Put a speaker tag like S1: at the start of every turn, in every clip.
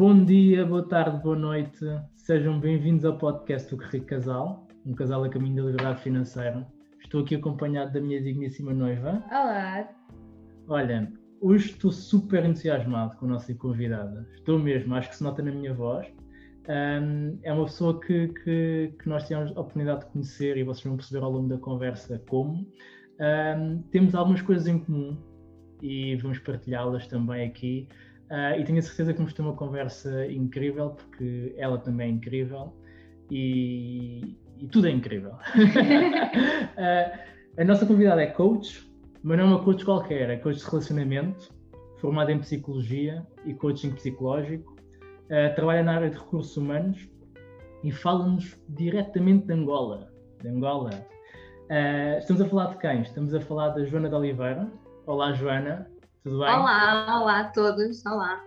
S1: Bom dia, boa tarde, boa noite. Sejam bem-vindos ao podcast do Rico Casal, um casal a caminho da liberdade financeira. Estou aqui acompanhado da minha digníssima noiva.
S2: Olá.
S1: Olha, hoje estou super entusiasmado com a nossa convidada. Estou mesmo, acho que se nota na minha voz. Um, é uma pessoa que, que, que, nós tivemos a oportunidade de conhecer e vocês vão perceber ao longo da conversa como. Um, temos algumas coisas em comum e vamos partilhá-las também aqui. Uh, e tenho a certeza que vamos ter uma conversa incrível, porque ela também é incrível e, e tudo é incrível. uh, a nossa convidada é coach, mas não é uma coach qualquer, é coach de relacionamento, formada em psicologia e coaching psicológico. Uh, trabalha na área de recursos humanos e fala-nos diretamente de Angola. De Angola. estamos a falar de quem? Estamos a falar da Joana de Oliveira. Olá, Joana. Tudo bem?
S2: Olá, olá a todos, olá.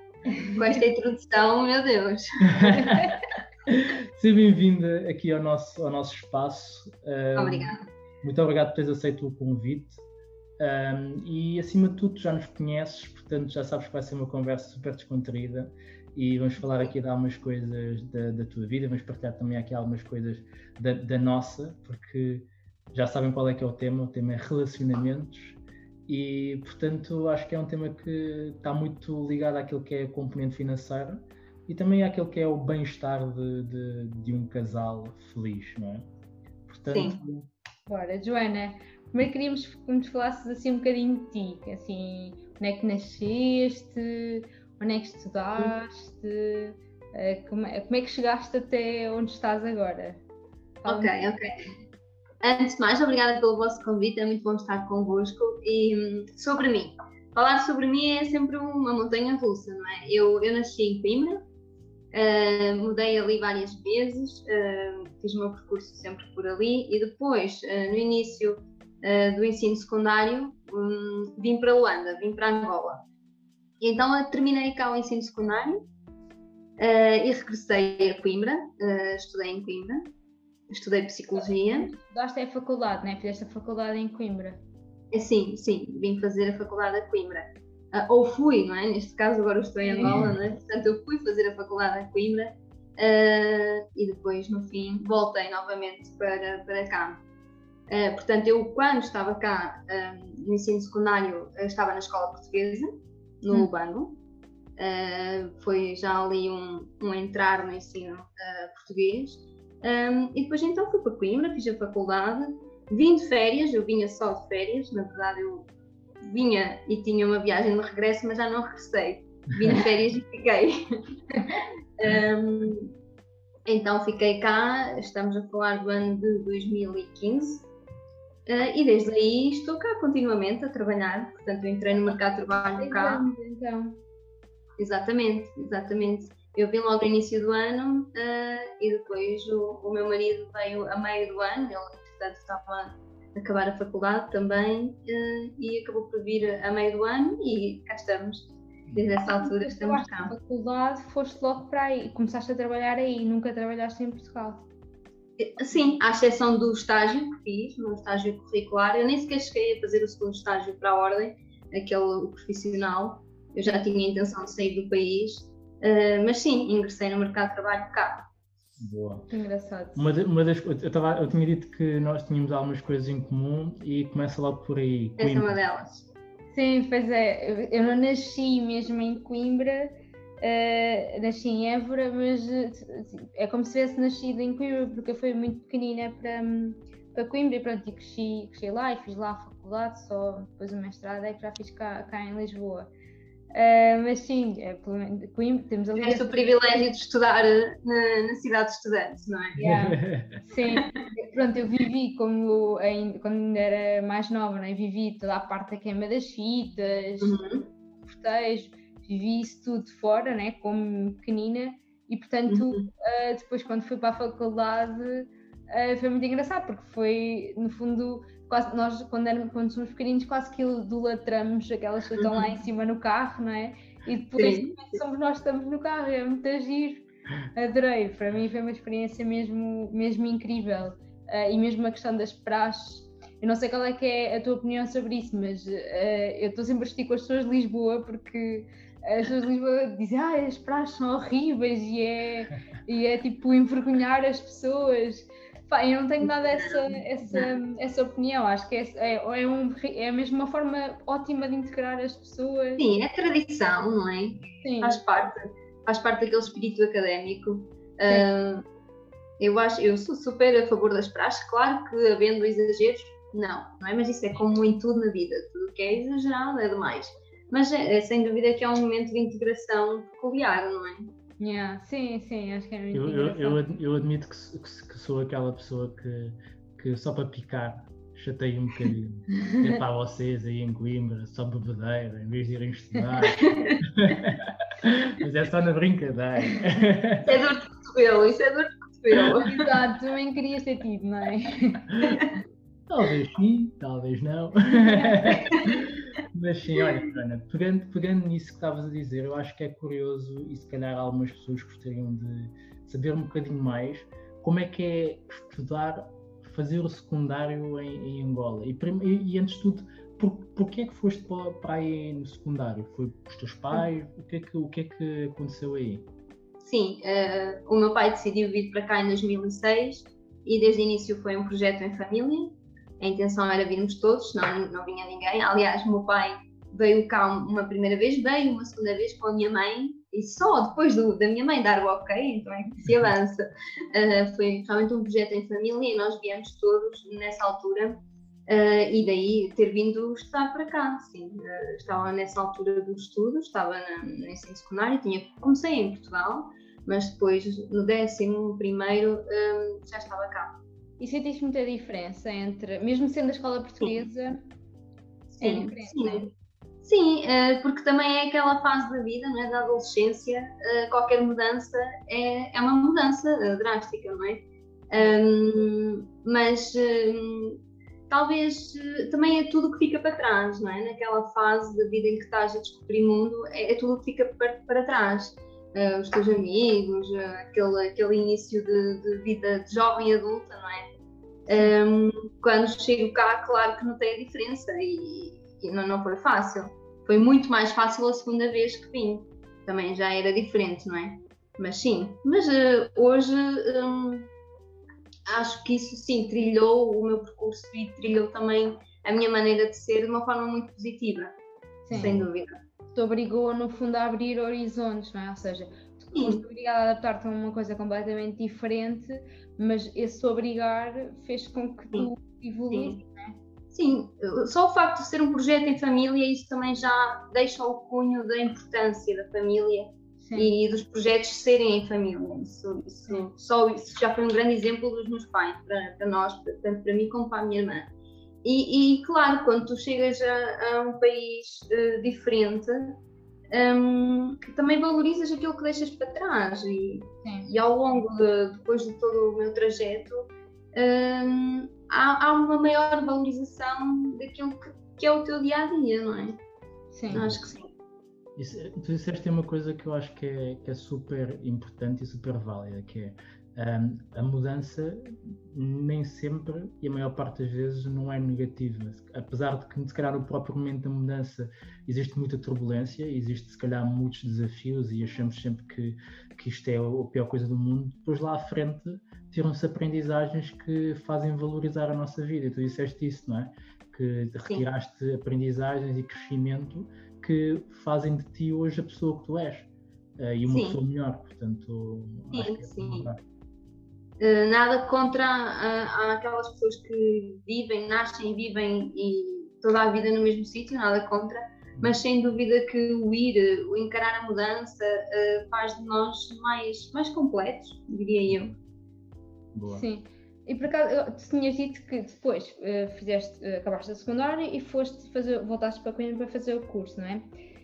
S2: Com esta introdução, meu Deus.
S1: Seja bem-vinda aqui ao nosso, ao nosso espaço.
S2: Um, Obrigada.
S1: Muito obrigado por teres aceito o convite. Um, e acima de tudo, já nos conheces, portanto já sabes que vai ser uma conversa super descontraída e vamos falar aqui de algumas coisas da, da tua vida, vamos partilhar também aqui algumas coisas da, da nossa, porque já sabem qual é que é o tema, o tema é relacionamentos e, portanto, acho que é um tema que está muito ligado àquilo que é a componente financeira e também àquilo que é o bem-estar de, de, de, um casal feliz, não é?
S2: Portanto... Sim. Bora, Joana, primeiro queríamos que nos falasses assim um bocadinho de ti, assim, onde é que nasceste, onde é que estudaste, uh, como, é, como é que chegaste até onde estás agora?
S3: Ok, ok. Antes de mais, obrigada pelo vosso convite, é muito bom estar convosco. E sobre mim, falar sobre mim é sempre uma montanha russa, não é? Eu, eu nasci em Coimbra, uh, mudei ali várias vezes, uh, fiz o meu percurso sempre por ali e depois, uh, no início do ensino secundário, um, vim para Luanda, vim para Angola. Então, terminei cá o ensino secundário e regressei a Coimbra, estudei em Coimbra estudei psicologia.
S2: Estudaste a faculdade, né? Fizeste a faculdade em Coimbra.
S3: É, sim, sim, vim fazer a faculdade a Coimbra. Uh, ou fui, não é? Neste caso, agora estou em Angola, não é? Portanto, eu fui fazer a faculdade a Coimbra uh, e depois, no fim, voltei novamente para, para cá. Uh, portanto, eu, quando estava cá no ensino secundário, estava na escola portuguesa, no hum. Lubango. foi já ali um, um entrar no ensino português. Um, e depois então fui para Coimbra, fiz a faculdade, vim de férias, eu vinha só de férias, na verdade eu vinha e tinha uma viagem de regresso, mas já não regressei. Vim de férias e fiquei. um, então fiquei cá, estamos a falar do ano de 2015. Uh, ah, e desde aí estou cá continuamente a trabalhar, portanto eu entrei no mercado de trabalho cá. Então. Exatamente, exatamente. Eu vim logo no início do ano uh, e depois o, o, meu marido veio a meio do ano, ele entretanto estava a acabar a faculdade também uh, e acabou por vir a meio do ano e cá estamos. Desde essa altura estamos cá.
S2: Na faculdade foste logo para aí, começaste a trabalhar aí, nunca trabalhaste em Portugal?
S3: Sim, à exceção do estágio que fiz, no estágio curricular, eu nem sequer cheguei a fazer o segundo estágio para a ordem, aquele profissional, eu já tinha a intenção de sair do país Uh, mas sim, ingressei no mercado de trabalho cá.
S1: Boa.
S2: Engraçado.
S1: Uma, de, uma das, eu, tava, eu tinha dito que nós tínhamos algumas coisas em comum e começa logo por aí.
S3: Essa é uma delas.
S2: Sim, pois é. Eu não nasci mesmo em Coimbra, uh, nasci em Évora, mas assim, é como se tivesse nascido em Coimbra, porque eu fui muito pequenina para, para Coimbra e pronto, e cresci, cresci lá e fiz lá a faculdade, só depois o mestrado é que já fiz cá, cá em Lisboa. Uh, mas sim, é, Coimbra, temos ali.
S3: Tens o privilégio de estudar eh, na, na cidade de estudantes, não é?
S2: Yeah. sim, pronto, eu vivi como ainda, quando ainda era mais nova, não é? vivi toda a parte da queima das fitas, uhum. cortejos, vivi isso tudo fora, né? como pequenina, e portanto, uhum. uh, depois quando fui para a faculdade uh, foi muito engraçado, porque foi, no fundo, quase, nós, quando, éramos, quando somos pequeninos, quase que idolatramos aquelas que estão lá em cima no carro, não é? E depois Sim. somos nós que estamos no carro, é muito agir. Adorei, para mim foi uma experiência mesmo, mesmo incrível. Uh, e mesmo a questão das praxes, eu não sei qual é que é a tua opinião sobre isso, mas uh, eu estou sempre a discutir com as pessoas de Lisboa porque as pessoas de Lisboa dizem ah, as praias são horríveis e é, e é tipo envergonhar as pessoas. Pá, eu não tenho nada essa, essa, essa opinião, acho que é, é, é, um, é mesmo uma forma ótima de integrar as pessoas.
S3: Sim, é tradição, não é? Sim. Faz parte, faz parte daquele espírito académico. Uh, eu acho, eu sou super a favor das praxes, claro que havendo exageros, não, não é? Mas isso é como em tudo na vida, tudo que é exagerado é demais. Mas é, sem dúvida que é um momento de integração peculiar, não é?
S2: Yeah. Sim, sim, acho que é muito
S1: eu, eu, eu, eu, admito que, que, que, sou aquela pessoa que, que só para picar chatei um bocadinho. é para vocês aí em Coimbra, só bebedeira, em vez de irem estudar. Mas é só na brincadeira.
S3: Isso é dor de cotovelo, isso é dor de cotovelo.
S2: Exato, também queria ser tido, não é?
S1: Talvez sim, talvez não. Mas sim, olha, Ana, pegando, pegando nisso que estavas a dizer, eu acho que é curioso e se calhar algumas pessoas gostariam de saber um bocadinho mais como é que é estudar, fazer o secundário em, em Angola. E, e, antes de tudo, por, porquê é que foste para, para aí no secundário? Foi os teus pais? O que é que, o que, é que aconteceu aí?
S3: Sim, uh, o meu pai decidiu vir para cá em 2006 e desde o início foi um projeto em família a intenção era virmos todos, senão não vinha ninguém. Aliás, o meu pai veio cá uma primeira vez, veio uma segunda vez com a minha mãe e só depois do, da minha mãe dar o ok, então é que se avança. Uh, foi realmente um projeto em família e nós viemos todos nessa altura uh, e daí ter vindo estudar para cá. Sim, uh, estava nessa altura do estudo, estava na, no ensino secundário, tinha, comecei em Portugal, mas depois no décimo primeiro já estava cá.
S2: E sentiste muita diferença entre, mesmo sendo a escola portuguesa,
S3: sim, é diferente, sim. Né? Sim, eh, porque também é aquela fase da vida, não é? da adolescência, eh, qualquer mudança é, é uma mudança eh, drástica, não é? Um, mas um, talvez também é tudo que fica para trás, não é? Naquela fase da vida em que estás a descobrir o mundo, é, é tudo que fica para, para trás. Uh, os teus amigos, uh, aquele, aquele início de, de, vida de jovem adulta, não é? Um, quando chego cá, claro que notei a diferença e, e não, não foi fácil. Foi muito mais fácil a segunda vez que vim. Também já era diferente, não é? Mas sim, mas uh, hoje um, acho que isso sim trilhou o meu percurso e trilhou também a minha maneira de ser de uma forma muito positiva, sim. sem dúvida.
S2: Te obrigou, no fundo, a abrir horizontes, não é? Ou seja, foste obrigada a adaptar-te a uma coisa completamente diferente, mas esse obrigar fez com que tu evoluísse,
S3: não é? Sim, só o facto de ser um projeto em família, isso também já deixa o cunho da importância da família Sim. e dos projetos serem em família. Isso, isso, só isso já foi um grande exemplo dos meus pais, para, para nós, tanto para mim como para a minha irmã. E, e claro, quando tu chegas a, a um país uh, diferente, um, também valorizas aquilo que deixas para trás e, e ao longo de, depois de todo o meu trajeto um, há, há, uma maior valorização daquilo que, que, é o teu dia a dia, não é? Sim. Acho que sim.
S1: Isso, tu disseste uma coisa que eu acho que é, que é super importante e super válida, que é a mudança nem sempre e a maior parte das vezes não é negativa. Apesar de que, se calhar, no próprio momento da mudança existe muita turbulência, existe, se calhar, muitos desafios e achamos sempre que, que isto é a pior coisa do mundo. Depois, lá à frente, tiram-se aprendizagens que fazem valorizar a nossa vida. E tu disseste isso, não é? Que retiraste Sim. aprendizagens e crescimento que fazem de ti hoje a pessoa que tu és. Uh, e uma sim. pessoa melhor, portanto,
S3: sim, acho que é sim. Eh, nada contra uh, aquelas pessoas que vivem, nascem e vivem e toda a vida no mesmo sítio, nada contra, mas sem dúvida que o ir, o encarar a mudança uh, faz de nós mais, mais completos, diria eu.
S2: Boa. Sim. E por acaso, tu tinhas dito que depois uh, fizeste, uh, acabaste a secundária e foste fazer, voltaste para Coimbra para fazer o curso, não é?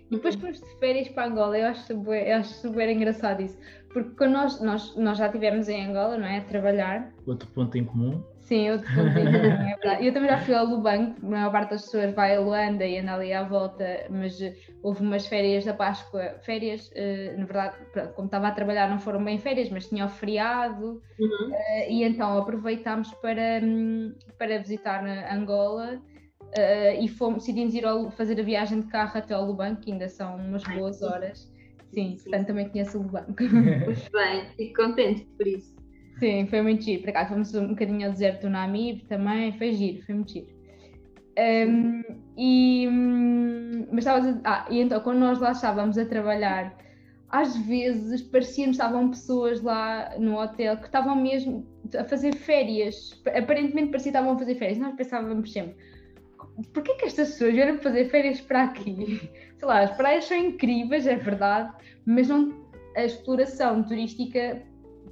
S2: E depois fomos de férias para Angola, eu acho super, eu acho super engraçado isso, porque quando nós, nós, nós já estivemos em Angola, não é? A trabalhar.
S1: Outro ponto em comum.
S2: Sim, outro ponto em comum, é verdade. Eu também já fui ao Lubango, a maior parte das pessoas vai a Luanda e anda ali à volta, mas eh, houve umas férias da Páscoa, férias, uh, na verdade, como estava a trabalhar, não foram bem férias, mas tinha o feriado, uhum. uh, e então aproveitámos para, um, para visitar Angola Uh, e fomos, decidimos ir ao, fazer a viagem de carro até ao Lubanco, que ainda são umas Ai, boas sim. horas. Sim, sim, portanto também conheço o Lubanco.
S3: Muito bem, fico contente por isso.
S2: Sim, foi muito giro. Por acaso fomos um bocadinho ao deserto do Namib também, foi giro, foi muito giro. Um, e, hum, mas estava a, ah, e então quando nós lá estávamos a trabalhar, às vezes parecia-nos estavam pessoas lá no hotel que estavam mesmo a fazer férias. Aparentemente parecia que estavam a fazer férias. Nós pensávamos sempre, porquê que estas pessoas vieram fazer férias para aqui? Sei lá, as praias são incríveis, é verdade, mas não, a exploração turística,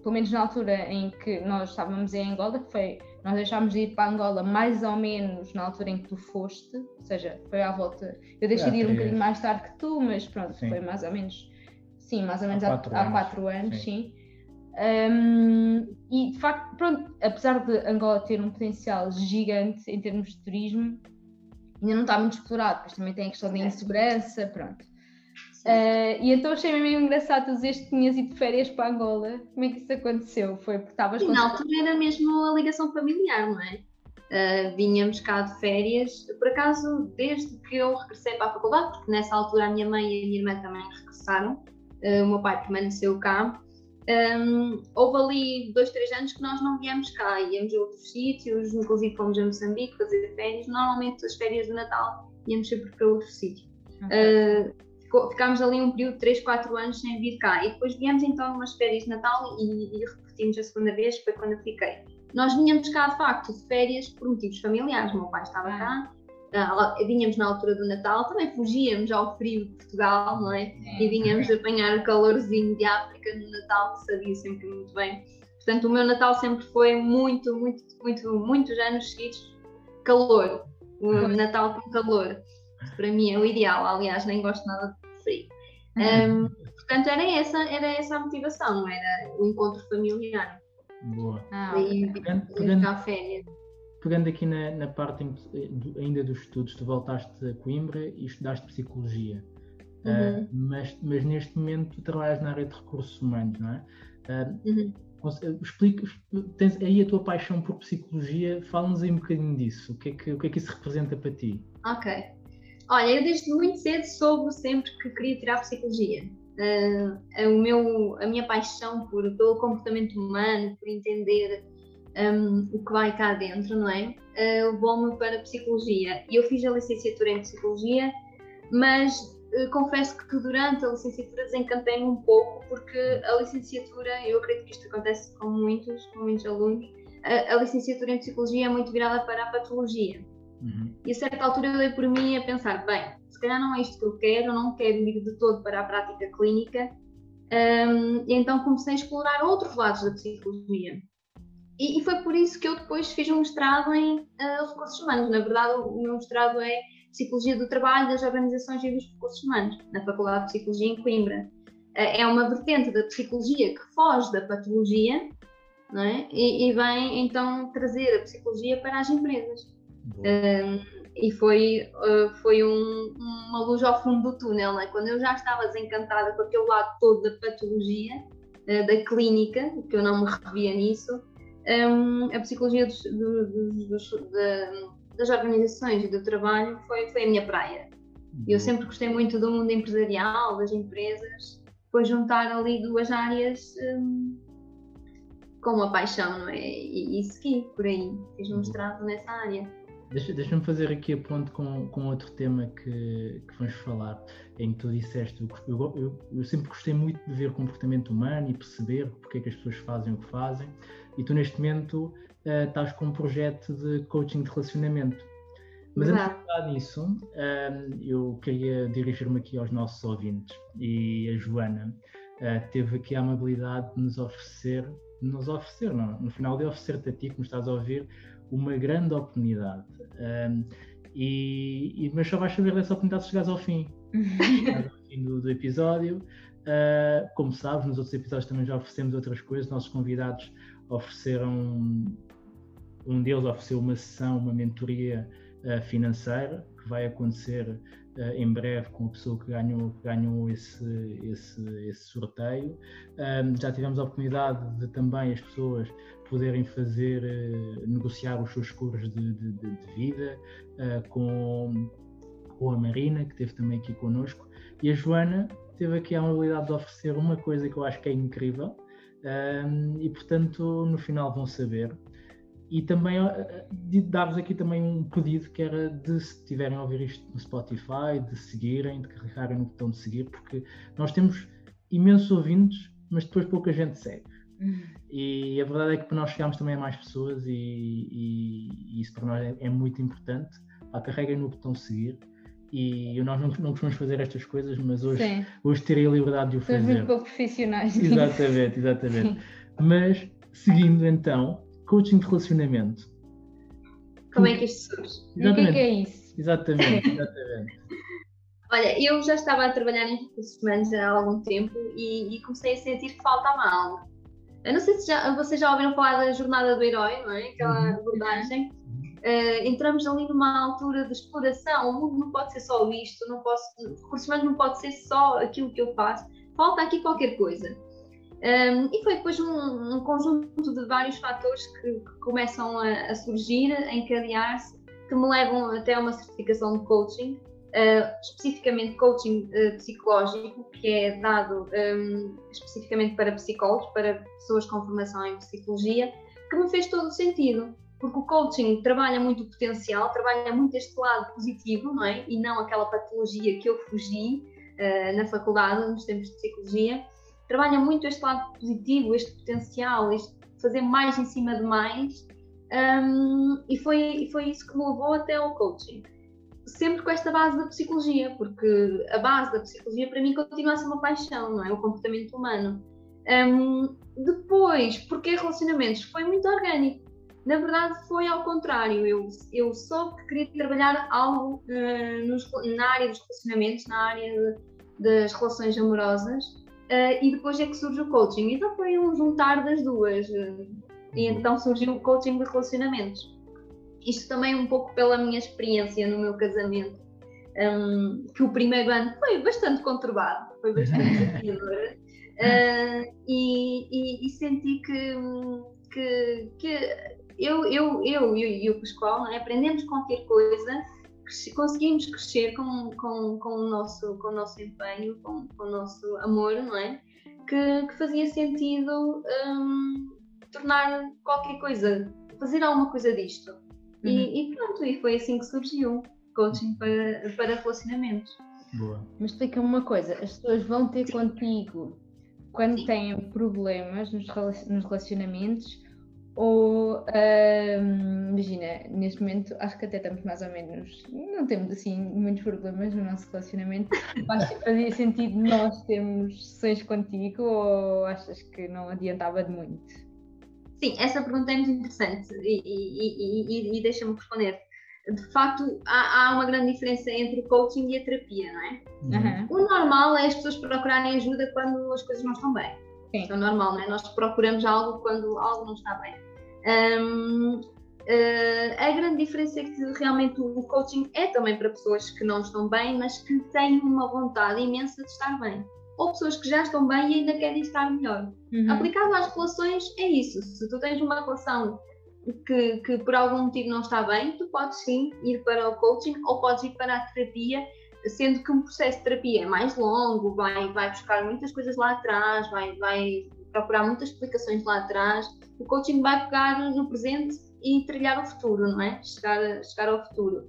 S2: pelo menos na altura em que nós estávamos em Angola, que foi, nós deixámos de ir para Angola mais ou menos na altura em que tu foste, ou seja, foi à volta, eu deixei de ir um bocadinho mais tarde que tu, mas pronto, sim. foi mais ou menos, sim, mais ou menos há quatro, há, anos, há quatro anos, sim. sim. Um, e de facto, pronto, apesar de Angola ter um potencial gigante em termos de turismo, ainda não está muito explorado, depois também tem a questão da insegurança, pronto. Uh, e então achei mesmo engraçado tu dizeres que tinhas ido de férias para Angola. Como é que isso aconteceu? Foi porque estavas
S3: com. Na altura era mesmo a ligação familiar, não é? Uh, vinhamos cá de férias, por acaso, desde que eu regressei para a faculdade, porque nessa altura a minha mãe e a minha irmã também regressaram, uh, o meu pai permaneceu cá, um, houve ali dois, três anos que nós não viemos cá, íamos a outros sítios, inclusive fomos a Moçambique fazer férias. Normalmente as férias de Natal íamos sempre para outro sítio. Okay. Uh, ficámos ali um período de 3, 4 anos sem vir cá e depois viemos então umas férias de Natal e, e repetimos a segunda vez, foi quando eu fiquei. Nós vinhamos cá de facto de férias por motivos familiares, o meu pai estava ah. cá, vinhamos na altura do Natal, também fugíamos ao frio de Portugal, não é? E vinhamos apanhar o calorzinho de África no Natal, que sabia sempre muito bem. Portanto, o meu Natal sempre foi muito, muito, muito, muitos anos seguidos calor. O Natal com calor. Para mim é o ideal, aliás, nem gosto nada de frio. Um, portanto, era essa, era essa a motivação, era o encontro familiar.
S1: Boa.
S3: Ah, e, pegando, pegando,
S1: pegando aqui na, na parte ainda dos estudos, tu voltaste a Coimbra e estudaste Psicologia. Uhum. Uh, mas, mas neste momento tu trabalhas na área de recursos humanos, não é? Uh, uhum. Explica, tens aí a tua paixão por psicologia, fala-nos aí um bocadinho disso. O que, é que, o que é que isso representa para ti?
S3: Ok. Olha, eu desde muito cedo soube sempre que queria tirar psicologia. Uh, o meu, a minha paixão por, pelo comportamento humano, por entender um, o que vai cá dentro, não é? Uh, Levou-me para Psicologia. E eu fiz a licenciatura em Psicologia, mas uh, confesso que durante a licenciatura desencantei-me um pouco, porque a licenciatura, eu acredito que isto acontece com muitos, com muitos alunos, a, a licenciatura em Psicologia é muito virada para a patologia. Uhum. E a certa altura eu dei por mim a pensar, bem, se calhar não é isto que eu quero, não quero ir de todo para a prática clínica, um, e então comecei a explorar outros lados da psicologia. E, e, foi por isso que eu depois fiz um mestrado em uh, recursos humanos. Na verdade, o meu mestrado é Psicologia do Trabalho das Organizações e dos Recursos Humanos, na Faculdade de Psicologia em Coimbra. Uh, é uma vertente da psicologia que foge da patologia não é? e, e vem então trazer a psicologia para as empresas. Uh, e foi, foi um, uma luz ao fundo do túnel, não é? quando eu já estava desencantada com aquele lado todo da patologia, da clínica, que eu não me revia nisso, um, a psicologia dos, dos, dos, das organizações e do trabalho foi, foi a minha praia. Eu sempre gostei muito do mundo empresarial, das empresas, depois juntar ali duas áreas um, com uma paixão, não é? E, e segui por aí, fiz um mestrado nessa área.
S1: Deixa-me deixa fazer aqui a ponto com, com outro tema que, que vamos falar, em que tu disseste, eu, eu, eu sempre gostei muito de ver comportamento humano e perceber porque é que as pessoas fazem o que fazem, e tu neste momento uh, estás com um projeto de coaching de relacionamento. Mas Exato. antes de falar nisso, uh, eu queria dirigir-me aqui aos nossos ouvintes e a Joana uh, teve aqui a amabilidade de nos oferecer, de nos oferecer, não, no final de oferecer-te a ti que me estás a ouvir, uma grande oportunidade. E, e, mas só vais saber dessa oportunidade se chegares ao fim, ao fim do, do episódio. Uh, como sabes, nos outros episódios também já oferecemos outras coisas. Nossos convidados ofereceram, um deles ofereceu uma sessão, uma mentoria uh, financeira que vai acontecer uh, em breve com a pessoa que ganhou, ganhou esse, esse, esse sorteio. já tivemos a oportunidade de também as pessoas poderem fazer, negociar os seus seguros de, de, de vida com, com a Marina, que esteve também aqui connosco, e a Joana teve aqui a amabilidade de oferecer uma coisa que eu acho que é incrível um, e, portanto, no final vão saber. E também de dar-vos aqui também um pedido que era de, se tiverem a ouvir isto no Spotify, de seguirem, de carregarem no botão de seguir, porque nós temos imensos ouvintes, mas depois pouca gente segue. Uhum. E a verdade é que para nós chegarmos também a mais pessoas e, e, e isso para nós é, é muito importante. Pá, carreguem no botão seguir e nós não, não costumamos fazer estas coisas, mas hoje, hoje terei a liberdade de o fazer.
S2: muito pouco profissionais.
S1: Exatamente, exatamente. Sim. Mas, seguindo então, coaching de relacionamento.
S3: Como é que isto surge?
S2: Exatamente. O que é, que é isso?
S1: Exatamente, exatamente.
S3: Olha, eu já estava a trabalhar em recursos humanos há algum tempo e, e comecei a sentir que faltava algo. Eu não sei se já, vocês já ouviram falar da jornada do herói, não é? Aquela uhum. abordagem Uh, entramos ali numa altura de exploração. O mundo não pode ser só isto, não posso, recursos humanos não pode ser só aquilo que eu faço. Falta aqui qualquer coisa. Um, ehm, e foi depois um, um, conjunto de vários fatores que, que começam a, a surgir, a encadear-se, que me levam até uma certificação de coaching, uh, especificamente coaching uh, psicológico, que é dado um, ehm, especificamente para psicólogos, para pessoas com formação em psicologia, que me fez todo o sentido porque o coaching trabalha muito o potencial, trabalha muito este lado positivo, não é? E não aquela patologia que eu fugi uh, na faculdade, nos tempos de psicologia. Trabalha muito este lado positivo, este potencial, este fazer mais em cima de mais. Um, e, foi, e foi isso que me levou até ao coaching. Sempre com esta base da psicologia, porque a base da psicologia para mim continua a ser uma paixão, não é? O comportamento humano. Um, depois, porque relacionamentos? Foi muito orgânico na verdade, foi ao contrário. Eu, eu que queria trabalhar algo uh, nos, na área dos relacionamentos, na área de, das relações amorosas, uh, e depois é que surge o coaching. Então foi um juntar das duas. Uh, e uhum. então surgiu o coaching de relacionamentos. Isto também um pouco pela minha experiência no meu casamento, um, que o primeiro ano foi bastante conturbado, foi bastante desafiador. e, e, e, senti que, que, que eu, eu, eu, eu e o Pascoal é? aprendemos qualquer coisa, conseguimos crescer com, com, com, o, nosso, com o nosso empenho, com, com o nosso amor, não é? Que, que fazia sentido um, tornar qualquer coisa, fazer alguma coisa disto. Uhum. E, e, pronto, e foi assim que surgiu coaching para, para relacionamentos.
S1: Boa.
S2: Mas explica-me uma coisa: as pessoas vão ter contigo quando Sim. têm problemas nos relacionamentos ou, imagina, neste momento acho que até estamos mais ou menos, não temos assim muitos problemas no nosso relacionamento. Acho que fazia sentido nós termos sessões contigo ou achas que não adiantava de muito?
S3: Sim, essa pergunta é muito interessante e, e, e, e deixa-me responder. De facto, há, há, uma grande diferença entre o coaching e a terapia, não é? Uhum. O normal é as pessoas procurarem ajuda quando as coisas não estão bem. Sim. Isso é normal, não é? Nós procuramos algo quando algo não está bem. Um, uh, a grande diferença é que realmente o coaching é também para pessoas que não estão bem, mas que têm uma vontade imensa de estar bem. Ou pessoas que já estão bem e ainda querem estar melhor. Uhum. Aplicado às relações, é isso. Se tu tens uma relação que, que por algum motivo não está bem, tu podes sim ir para o coaching ou podes ir para a terapia sendo que um processo de terapia é mais longo, vai, vai buscar muitas coisas lá atrás, vai, vai procurar muitas explicações lá atrás. O coaching vai pegar no presente e trilhar o futuro, não é? Chegar, chegar ao futuro.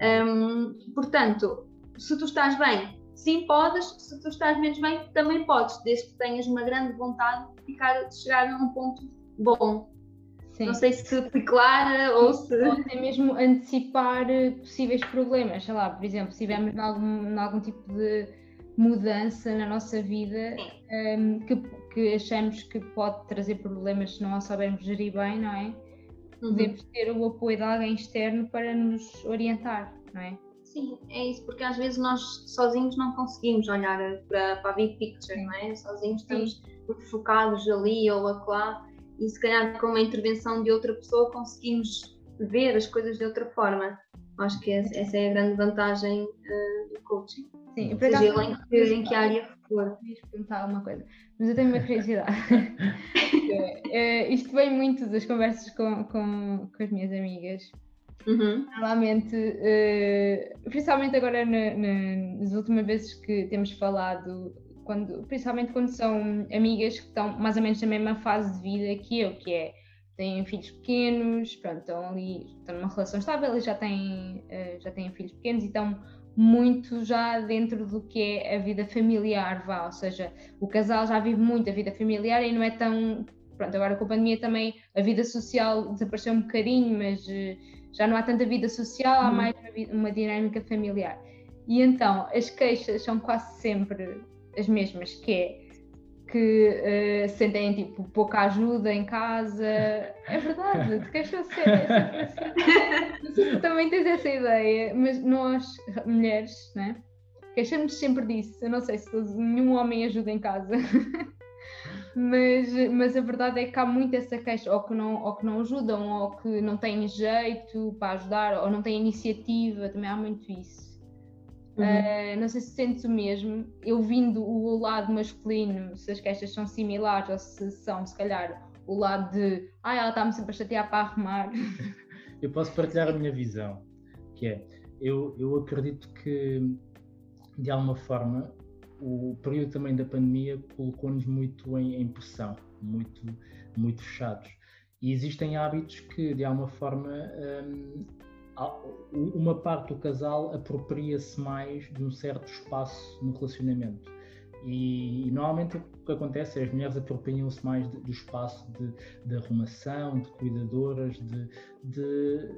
S3: Um, portanto, se tu estás bem, sim podes, se tu estás menos bem, também podes, desde que tenhas uma grande vontade de, ficar, de chegar a um ponto bom. Sim. Não sei se fui clara ou se.
S2: Ou até mesmo antecipar possíveis problemas, sei lá, por exemplo, se estivermos em algum, em algum tipo de mudança na nossa vida um, que, que achamos que pode trazer problemas se não a soubermos gerir bem, não é? Uhum. Podemos ter o apoio de alguém externo para nos orientar. não é?
S3: Sim, é isso, porque às vezes nós sozinhos não conseguimos olhar para, para a big picture, não é? Sozinhos estamos focados ali ou acolá e se calhar com uma intervenção de outra pessoa conseguimos ver as coisas de outra forma. Acho que essa é a grande vantagem uh, do coaching. Sim, para seja ele em que, em que área for.
S2: Deixa perguntar uma coisa, mas eu tenho uma curiosidade. é, isto vem muito das conversas com, com, com as minhas amigas. Uhum. Normalmente, uh, principalmente agora na, na, nas últimas vezes que temos falado, quando, principalmente quando são amigas que estão mais ou menos na mesma fase de vida que eu, que é têm filhos pequenos, pronto, estão ali, estão numa relação estável e já têm, uh, já têm filhos pequenos e estão muito já dentro do que é a vida familiar, vá, ou seja, o casal já vive muito a vida familiar e não é tão, pronto, agora com a pandemia também a vida social desapareceu um bocadinho, mas uh, já não há tanta vida social, há uhum. mais uma, uma dinâmica familiar. E então as queixas são quase sempre as mesmas, que é que uh, sentem tipo pouca ajuda em casa. É verdade, te queixas ser. É assim. Não sei se tu também tens essa ideia, mas nós, mulheres, né? queixamos sempre disso. Eu não sei se nenhum homem ajuda em casa. mas, mas a verdade é que há muito essa queixa, ou que, não, ou que não ajudam, ou que não têm jeito para ajudar, ou não têm iniciativa, também há muito isso. Uhum. Uh, não sei se sentes o mesmo. Eu vindo o lado masculino, se as queixas são similares ou se são, se calhar, o lado de ah, ela está-me sempre a chatear para arrumar.
S1: eu posso partilhar a minha visão, que é eu, eu acredito que de alguma forma o período também da pandemia colocou-nos muito em, em pressão, muito, muito fechados. E existem hábitos que de alguma forma um, uma parte do casal apropria-se mais de um certo espaço no relacionamento. E, e, normalmente o que acontece é as mulheres apropriam-se mais do espaço de, de, arrumação, de cuidadoras, de, de,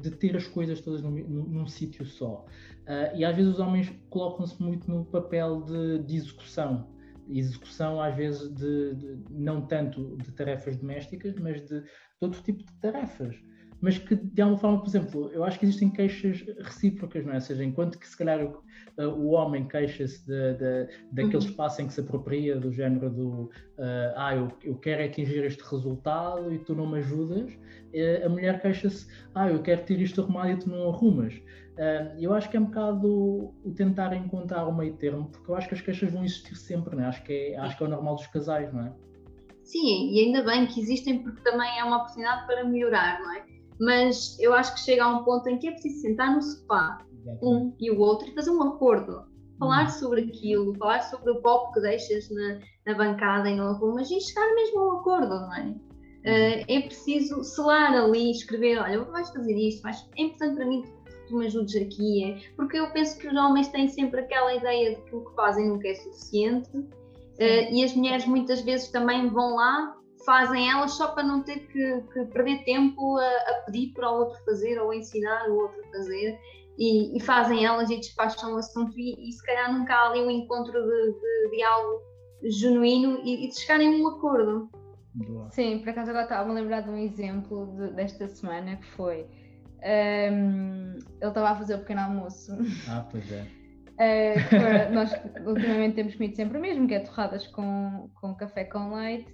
S1: de, ter as coisas todas num, num, num sítio só. Uh, e às vezes os homens colocam-se muito no papel de, de execução. Execução, às vezes, de, não tanto de tarefas domésticas, mas de, de outro tipo de tarefas mas que de alguma forma, por exemplo, eu acho que existem queixas recíprocas, não é? Ou seja, enquanto que se calhar o, eh, o homem queixa-se de, de, daquele uhum. espaço em que se apropria, do género do uh, ah, eu, eu quero atingir este resultado e tu não me ajudas, uh, a mulher queixa-se, ah, eu quero ter isto arrumado e tu não arrumas. Uh, eu acho que é um bocado o tentar encontrar o meio termo, porque eu acho que as queixas vão existir sempre, não é? Acho que é, acho que é o normal dos casais, não é?
S3: Sim, e ainda bem que existem porque também é uma oportunidade para melhorar, não é? Mas eu acho que chega a um ponto em que é preciso sentar no sofá, um e o outro, e fazer um acordo. Falar uhum. sobre aquilo, falar sobre o copo que deixas na, na bancada e não arrumas e chegar mesmo a um acordo, não é? Uh, é preciso selar ali, escrever: olha, vais fazer isto, mas é importante para mim que tu me ajudes aqui. É? Porque eu penso que os homens têm sempre aquela ideia de que o que fazem nunca é suficiente uh, e as mulheres muitas vezes também vão lá fazem elas só para não ter que, que perder tempo a, a, pedir para o outro fazer ou a ensinar o outro a fazer e, e fazem elas e despacham o assunto e, e, se calhar nunca há ali um encontro de, de diálogo genuíno e, e, de chegarem a um acordo.
S2: Boa. Sim, por acaso agora estava a lembrar de um exemplo de, desta semana que foi um, ele estava a fazer o pequeno almoço.
S1: Ah, pois é.
S2: Uh, nós ultimamente temos comido sempre o mesmo, que é torradas com, com café com leite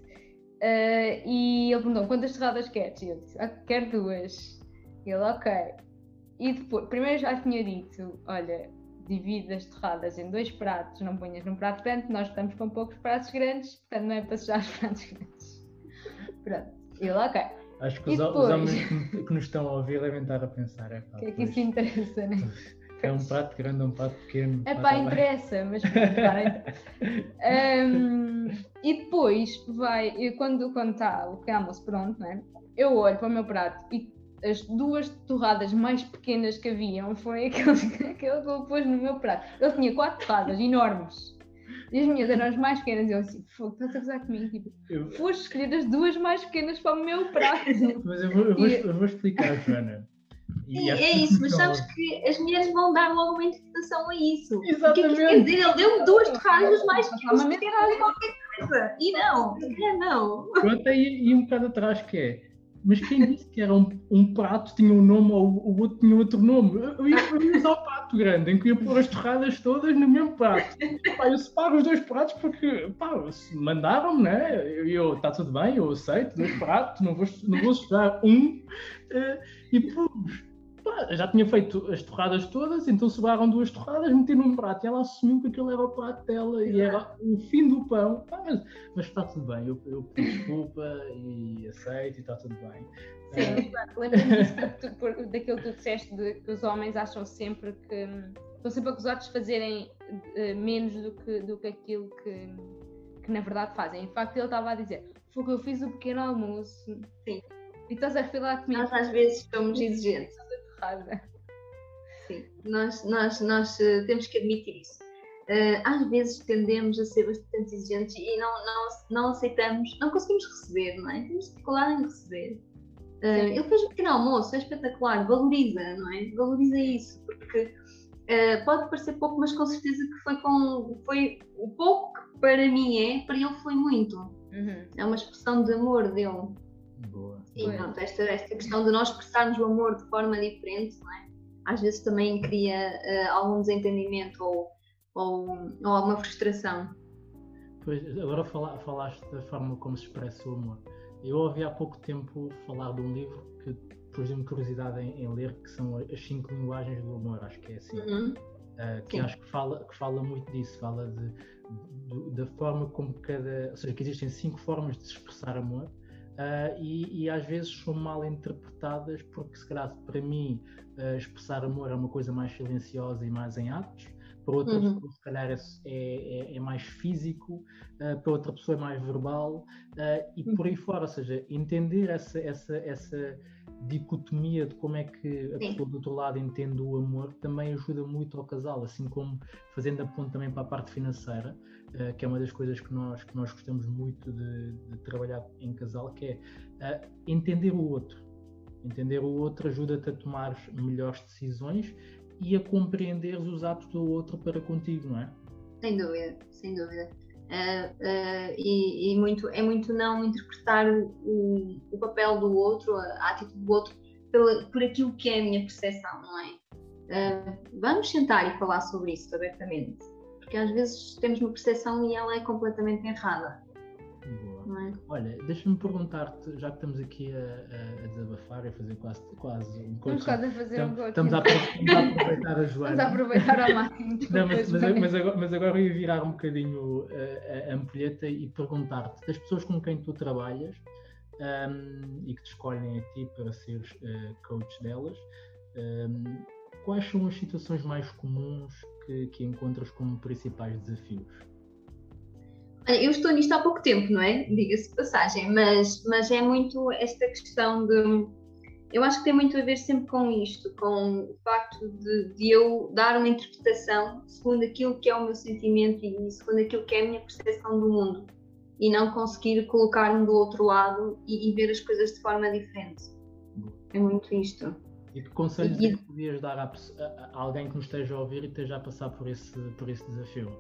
S2: Uh, e ele perguntou quantas torradas queres? E eu disse, ah, quero duas. E ele, ok. E depois, primeiro já tinha dito, olha, divide as torradas em dois pratos, não ponhas num prato grande, nós estamos com poucos pratos grandes, portanto não é para sujar os pratos grandes. Pronto. Ele, ok.
S1: Acho que os, depois... os homens que nos estão a ouvir devem estar a pensar. É,
S2: pá, que é que isso interessa, né?
S1: É um prato grande ou um prato pequeno.
S2: É pá, interessa, mas um, E depois vai, eu, quando está o pequeno almoço pronto, né, eu olho para o meu prato e as duas torradas mais pequenas que haviam foi aquele, aquele que ele pôs no meu prato. Ele tinha quatro torradas enormes. E as minhas eram as mais pequenas. E eu assim, fogo, estás a gozar comigo? Tipo, eu... foste escolher as duas mais pequenas para o meu prato.
S1: Mas eu vou, eu vou, eu vou explicar, Joana.
S3: Sim, é isso, mas sabes que as mulheres vão dar logo uma interpretação a isso.
S1: Exatamente. O que é que
S3: quer dizer? Ele deu duas torradas mais pequenas para qualquer coisa. E não, é não.
S1: Pronto, aí e um bocado atrás que é mas quem disse que era um, um prato tinha um nome ou o outro tinha outro nome? Eu ia, eu ia usar o prato grande, em que ia pôr as torradas todas no mesmo prato. Pá, eu separo os dois pratos porque, pá, mandaram-me, né? Eu, está tudo bem, eu aceito, dois pratos, não vou, não vou sujar um. Uh, e pus já tinha feito as torradas todas, então sobraram duas torradas, meti num prato e ela assumiu que aquilo era o prato dela e era o fim do pão. Ah, mas, mas, está tudo bem, eu, eu peço desculpa e aceito e está tudo bem.
S2: Sim, uh... lembro-me daquilo que tu disseste de que os homens acham sempre que estão sempre acusados de fazerem uh, menos do que, do que aquilo que, que na verdade fazem. Em facto, ele estava a dizer: Foi que eu fiz o pequeno almoço.
S3: Sim.
S2: E estás a refilar comigo.
S3: Nós às vezes somos exigentes Sim, nós, nós, nós uh, temos que admitir isso. Uh, às vezes tendemos a ser bastante exigentes e não, não, não aceitamos, não conseguimos receber, não é? Temos dificuldade em receber. Uh, ele fez um pequeno almoço, é espetacular, valoriza, não é? Valoriza isso, porque uh, pode parecer pouco, mas com certeza que foi com foi o pouco que para mim é, para ele foi muito. Uhum. É uma expressão de amor dele.
S1: Boa.
S3: Sim, pronto, esta, esta questão de nós expressarmos o amor de forma diferente, não é? às vezes também cria uh, algum desentendimento ou, ou, ou alguma frustração.
S1: Pois, agora fala, falaste da forma como se expressa o amor. Eu ouvi há pouco tempo falar de um livro que depois dei-me curiosidade em, em, ler, que são as cinco linguagens do amor, acho que é assim. Uhum. Uh, que Sim. acho que fala, que fala muito disso, fala de, de, da forma como cada. Ou seja, que existem cinco formas de se expressar amor Uh, e, e, às vezes são mal interpretadas porque se calhar para mim uh, expressar amor é uma coisa mais silenciosa e mais em atos para outra uhum. pessoa se calhar é, é, é, é mais físico uh, para outra pessoa é mais verbal e por aí uhum. fora, ou seja, entender essa, essa, essa dicotomia de como é que a pessoa do outro lado entende o amor também ajuda muito ao casal, assim como fazendo a ponto também para a parte financeira uh, que é uma das coisas que nós, que nós gostamos muito de, de trabalhar em casal, que é uh, entender o outro. Entender o outro ajuda-te a tomar melhores decisões e a compreender os atos do outro para contigo, não é?
S3: Sem dúvida, sem dúvida. Uh, uh, e, e, muito, é muito não interpretar o, o, papel do outro, a atitude do outro, pela, por aquilo que é a minha percepção, não é? Uh, vamos sentar e falar sobre isso abertamente porque às vezes temos uma percepção e ela é completamente errada.
S1: É? Olha, deixa-me perguntar-te, já que estamos aqui a, a, desabafar e a fazer quase, quase
S2: um coaching. Estamos a fazer um coaching.
S1: Estamos a, estamos a aproveitar a Joana.
S2: Estamos a aproveitar ao máximo.
S1: Não, mas, mas, mas, agora, mas agora eu ia virar um bocadinho a, a ampulheta e perguntar-te, das pessoas com quem tu trabalhas um, e que te escolhem a ti para seres uh, coach delas, um, quais são as situações mais comuns que, que encontras como principais desafios?
S3: Eu estou nisto há pouco tempo, não é? Diga-se passagem, mas, mas é muito esta questão de. Eu acho que tem muito a ver sempre com isto, com o facto de, de eu dar uma interpretação segundo aquilo que é o meu sentimento e segundo aquilo que é a minha percepção do mundo e não conseguir colocar-me do outro lado e, e, ver as coisas de forma diferente. É muito isto.
S1: E que conselhos e... é que podias dar a, a, alguém que nos esteja a ouvir e esteja a passar por esse, por esse desafio?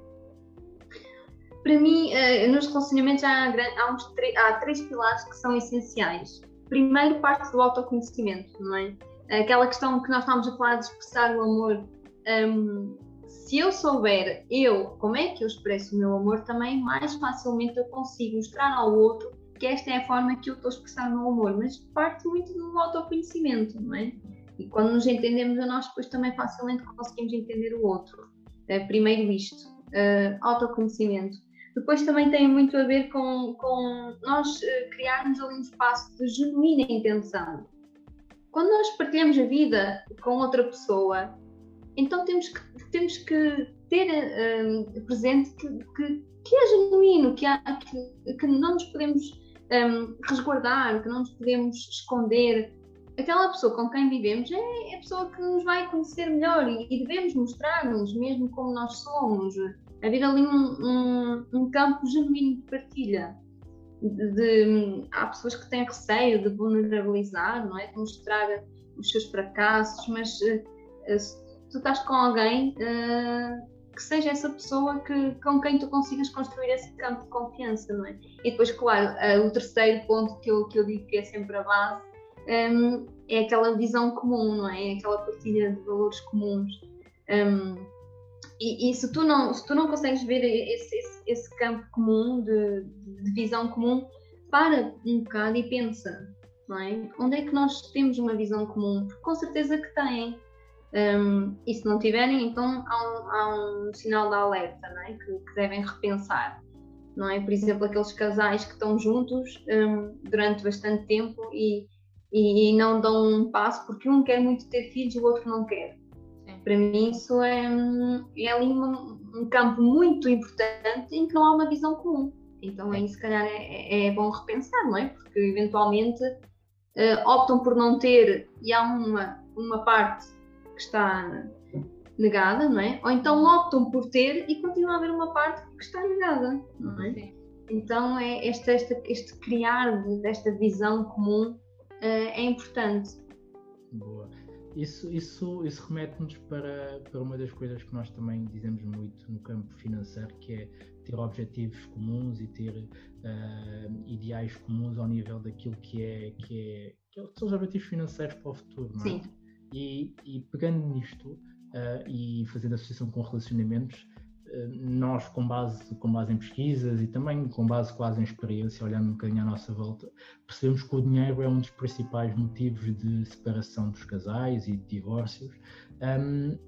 S3: Para mim, uh, nos relacionamentos há, há, uns, há três pilares que são essenciais. Primeiro, parte do autoconhecimento, não é? Aquela questão que nós estamos a falar de expressar o amor. Um, se eu souber eu como é que eu expresso o meu amor, também mais facilmente eu consigo mostrar ao outro que esta é a forma que eu estou a expressar o meu amor. Mas parte muito do autoconhecimento, não é? E quando nos entendemos a nós, depois também facilmente conseguimos entender o outro. Uh, primeiro isto, uh, autoconhecimento. Depois também tem muito a ver com, com nós uh, criarmos ali um espaço de genuína intenção. Quando nós partilhamos a vida com outra pessoa, então temos que, temos que ter uh, presente que, que, que, é genuíno, que, há, que, que não nos podemos um, resguardar, que não nos podemos esconder, aquela pessoa com quem vivemos é a pessoa que nos vai conhecer melhor e, e devemos mostrar-nos mesmo como nós somos. Haver ali um, um, um campo genuíno de partilha. De, de, há pessoas que têm receio de vulnerabilizar, não é? De mostrar os seus fracassos, mas uh, se tu estás com alguém, uh, que seja essa pessoa que, com quem tu consigas construir esse campo de confiança, não é? E depois, claro, o terceiro ponto que eu, que eu digo que é sempre a base um, é aquela visão comum, não é? É aquela partilha de valores comuns. Um, e, e, se, tu não, se tu não consegues ver esse, esse, esse campo comum, de, de, visão comum, para um bocado e pensa, não é? Onde é que nós temos uma visão comum? Porque com certeza que têm. Um, e se não tiverem, então há um, há um sinal de alerta não é? que, que, devem repensar. Não é? Por exemplo, aqueles casais que estão juntos um, durante bastante tempo e, e, não dão um passo porque um quer muito ter filhos e o outro não quer. Para mim, isso é, é ali um, um, campo muito importante em que não há uma visão comum. Então, aí se calhar é, é bom repensar, não é? Porque eventualmente uh, optam por não ter e há uma, uma parte que está negada, não é? Ou então optam por ter e continua a haver uma parte que está negada, não é? Sim. Então é este, este, este criar desta visão comum uh, é importante.
S1: Boa. Isso, isso, isso remete-nos para, para uma das coisas que nós também dizemos muito no campo financeiro, que é ter objetivos comuns e ter uh, ideais comuns ao nível daquilo que é, que é, que são os objetivos financeiros para o futuro, não é? Sim. E, e pegando nisto uh, e fazendo associação com relacionamentos, nós, com base, com base em pesquisas e também com base quase em experiência, olhando um bocadinho à nossa volta, percebemos que o dinheiro é um dos principais motivos de separação dos casais e de divórcios. Um,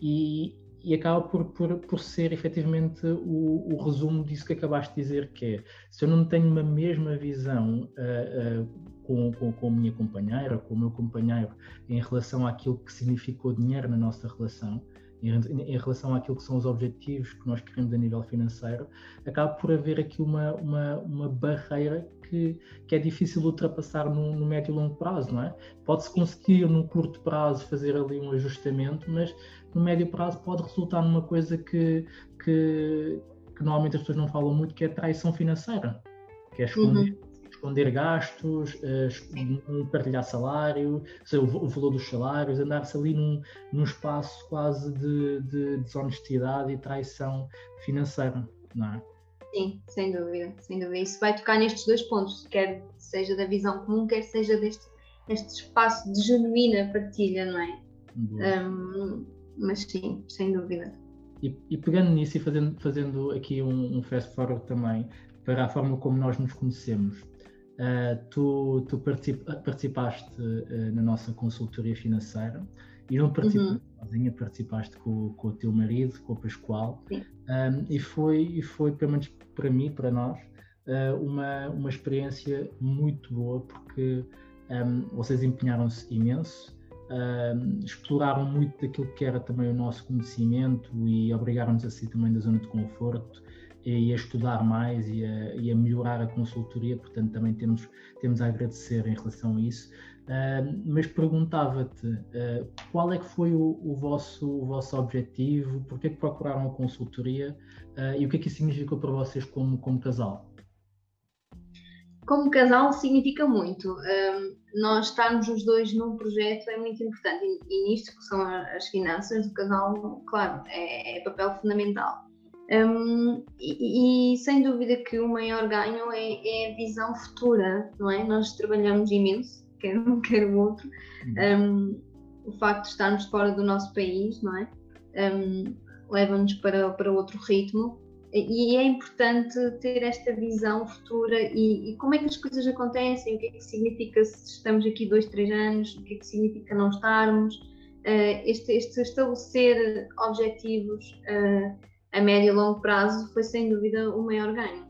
S1: e, e acaba por, por, por ser efetivamente o, o, resumo disso que acabaste de dizer, que é se eu não tenho uma mesma visão uh, uh, com, com, com a minha companheira, com o meu companheiro, em relação àquilo que significou dinheiro na nossa relação, em, em, relação àquilo que são os objetivos que nós queremos a nível financeiro, acaba por haver aqui uma, uma, uma barreira que, que é difícil de ultrapassar no, no médio e longo prazo, não é? Pode-se conseguir no curto prazo fazer ali um ajustamento, mas no médio prazo pode resultar numa coisa que, que, que normalmente as pessoas não falam muito, que é traição financeira, que é esconder uhum esconder gastos, uh, partilhar salário, seja, o, o, valor dos salários, andar-se ali num, num espaço quase de, de, desonestidade e traição financeira, não é?
S3: Sim, sem dúvida, sem dúvida. Isso vai tocar nestes dois pontos, quer seja da visão comum, quer seja deste, deste espaço de genuína partilha, não é? Um, mas sim, sem dúvida.
S1: E, e, pegando nisso e fazendo, fazendo aqui um, um fast forward também para a forma como nós nos conhecemos, Uh, tu, tu participaste uh, na nossa consultoria financeira e não participaste uhum. sozinha, participaste com, com o teu marido, com o Pascoal, um, e, foi, e foi, pelo menos para mim, para nós, uh, uma, uma experiência muito boa, porque um, vocês empenharam-se imenso, um, exploraram muito daquilo que era também o nosso conhecimento e obrigaram-nos a sair também da zona de conforto e a estudar mais e a, e a, melhorar a consultoria, portanto também temos, temos a agradecer em relação a isso. Uh, mas perguntava-te uh, qual é que foi o, o, vosso, o vosso objetivo, porque é que procuraram a consultoria uh, e o que é que isso significou para vocês como, como casal?
S3: Como casal significa muito. nós estarmos os dois num projeto é muito importante e, e nisto que são as finanças do casal, claro, é, é papel fundamental. Um, e, e, sem dúvida que o maior ganho é, é, a visão futura, não é? Nós trabalhamos imenso, quer um, quer o outro. Um, uhum. o facto de estarmos fora do nosso país, não é? Um, leva-nos para, para outro ritmo e é importante ter esta visão futura e, e, como é que as coisas acontecem, o que é que significa se estamos aqui dois, três anos, o que é que significa não estarmos, uh, este, este estabelecer objetivos uh, a médio e longo prazo foi sem dúvida o maior ganho.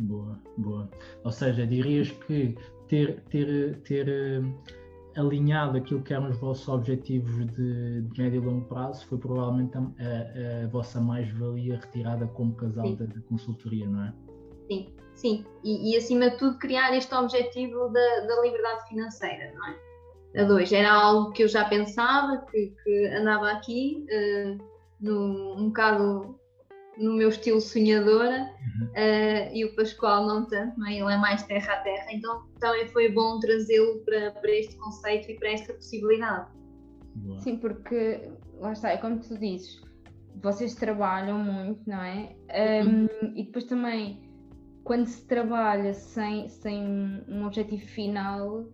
S1: Boa, boa. Ou seja, dirias que ter, ter, ter uh, alinhado aquilo que eram os vossos objetivos de, de médio e longo prazo foi provavelmente a, a, a vossa mais-valia retirada como casal da, da, consultoria, não é?
S3: Sim, sim. E, e, acima de tudo criar este objetivo da, da liberdade financeira, não é? A dois, era algo que eu já pensava, que, que andava aqui, uh, no, um bocado no meu estilo sonhadora uhum. uh, e o Pascoal não tanto, não é? ele é mais terra a terra, então também foi bom trazê-lo para, para este conceito e para esta possibilidade.
S2: Boa. Sim, porque lá está, é como tu dizes, vocês trabalham muito, não é? Um, uhum. E depois também, quando se trabalha sem, sem um objetivo final,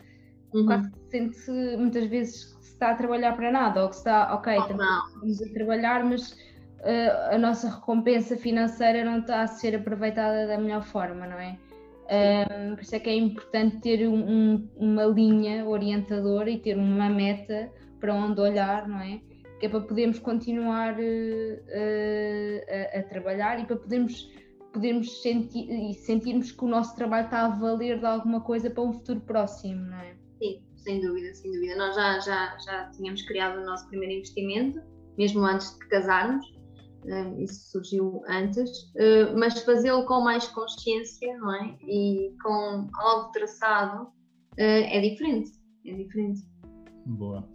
S2: uhum. quase sente-se muitas vezes que se está a trabalhar para nada, ou que se está, ok, oh, estamos a trabalhar, mas uh, a nossa recompensa financeira não está a ser aproveitada da melhor forma, não é? Um, por isso é que é importante ter um, uma linha orientadora e ter uma meta para onde olhar, não é? Que é para podermos continuar uh, uh, a, a, trabalhar e para podermos, podermos sentir e sentirmos que o nosso trabalho está a valer de alguma coisa para um futuro próximo, não é?
S3: Sim, sem dúvida, sem dúvida. Nós já, já, já tínhamos criado o nosso primeiro investimento, mesmo antes de casarmos, uh, isso surgiu antes, uh, mas fazê-lo com mais consciência, não é? E com algo traçado uh, é diferente, é diferente.
S1: Boa.